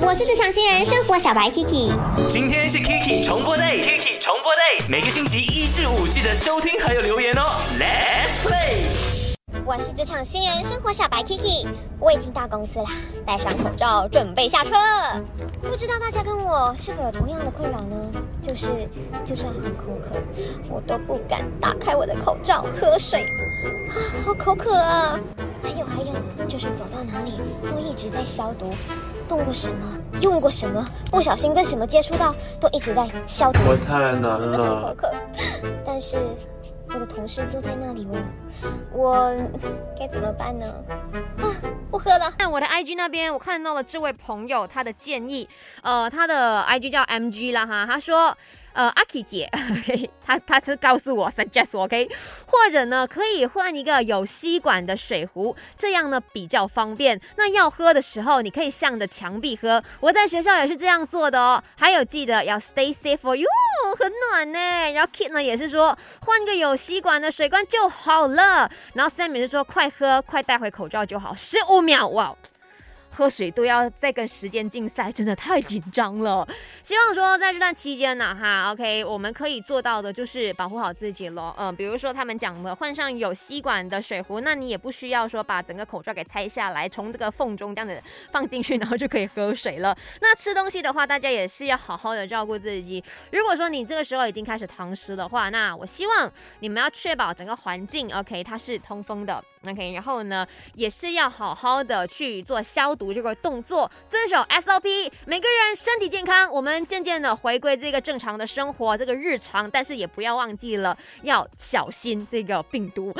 我是职场新人生活小白 Kiki。今天是 Kiki 重播 day，Kiki 重播 day，每个星期一至五记得收听还有留言哦。Let's play。我是职场新人生活小白 Kiki，我已经到公司啦，戴上口罩准备下车。不知道大家跟我是否有同样的困扰呢？就是就算很口渴，我都不敢打开我的口罩喝水啊，好口渴啊！还有还有，就是走到哪里都一直在消毒，动过什么，用过什么，不小心跟什么接触到，都一直在消毒。我太难真的很口了。渴，但是我的同事坐在那里问，我 该怎么办呢？啊，不喝了。在我的 IG 那边，我看到了这位朋友他的建议，呃，他的 IG 叫 MG 啦哈，他说。呃，阿 K 姐，她她是告诉我 suggest 我 OK，或者呢可以换一个有吸管的水壶，这样呢比较方便。那要喝的时候，你可以向着墙壁喝。我在学校也是这样做的哦。还有记得要 stay safe for you，很暖呢。然后 Kit 呢也是说换个有吸管的水罐就好了。然后 Sam 也是说快喝，快带回口罩就好，十五秒哇。喝水都要再跟时间竞赛，真的太紧张了。希望说在这段期间呢，哈，OK，我们可以做到的就是保护好自己咯。嗯，比如说他们讲的换上有吸管的水壶，那你也不需要说把整个口罩给拆下来，从这个缝中这样子放进去，然后就可以喝水了。那吃东西的话，大家也是要好好的照顾自己。如果说你这个时候已经开始堂食的话，那我希望你们要确保整个环境 OK 它是通风的 OK，然后呢也是要好好的去做消毒这个动作，遵守 SOP，每个人身体健康，我们渐渐的回归这个正常的生活，这个日常，但是也不要忘记了要小心这个病毒。